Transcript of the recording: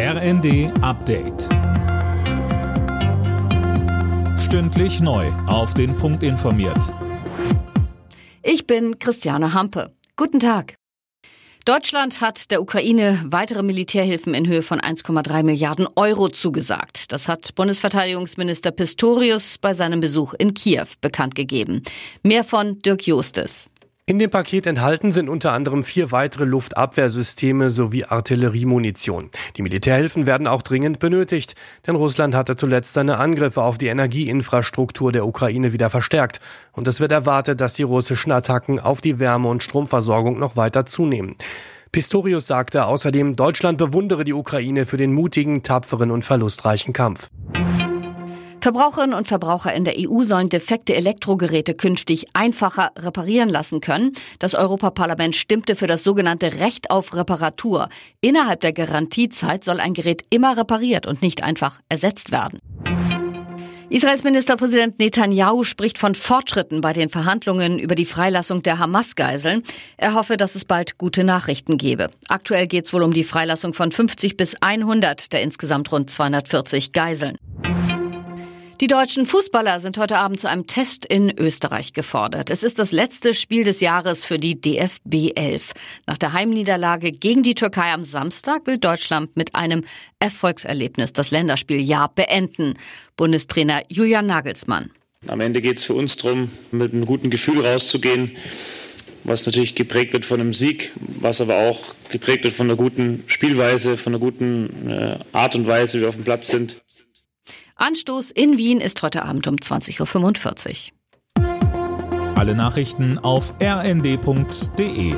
RND Update. Stündlich neu. Auf den Punkt informiert. Ich bin Christiane Hampe. Guten Tag. Deutschland hat der Ukraine weitere Militärhilfen in Höhe von 1,3 Milliarden Euro zugesagt. Das hat Bundesverteidigungsminister Pistorius bei seinem Besuch in Kiew bekannt gegeben. Mehr von Dirk Justes. In dem Paket enthalten sind unter anderem vier weitere Luftabwehrsysteme sowie Artilleriemunition. Die Militärhilfen werden auch dringend benötigt, denn Russland hatte zuletzt seine Angriffe auf die Energieinfrastruktur der Ukraine wieder verstärkt. Und es wird erwartet, dass die russischen Attacken auf die Wärme- und Stromversorgung noch weiter zunehmen. Pistorius sagte außerdem, Deutschland bewundere die Ukraine für den mutigen, tapferen und verlustreichen Kampf. Verbraucherinnen und Verbraucher in der EU sollen defekte Elektrogeräte künftig einfacher reparieren lassen können. Das Europaparlament stimmte für das sogenannte Recht auf Reparatur. Innerhalb der Garantiezeit soll ein Gerät immer repariert und nicht einfach ersetzt werden. Israels Ministerpräsident Netanyahu spricht von Fortschritten bei den Verhandlungen über die Freilassung der Hamas-Geiseln. Er hoffe, dass es bald gute Nachrichten gebe. Aktuell geht es wohl um die Freilassung von 50 bis 100 der insgesamt rund 240 Geiseln. Die deutschen Fußballer sind heute Abend zu einem Test in Österreich gefordert. Es ist das letzte Spiel des Jahres für die DFB 11. Nach der Heimniederlage gegen die Türkei am Samstag will Deutschland mit einem Erfolgserlebnis das Länderspieljahr beenden. Bundestrainer Julian Nagelsmann. Am Ende geht es für uns darum, mit einem guten Gefühl rauszugehen, was natürlich geprägt wird von einem Sieg, was aber auch geprägt wird von einer guten Spielweise, von einer guten äh, Art und Weise, wie wir auf dem Platz sind. Anstoß in Wien ist heute Abend um 20.45 Uhr. Alle Nachrichten auf rnd.de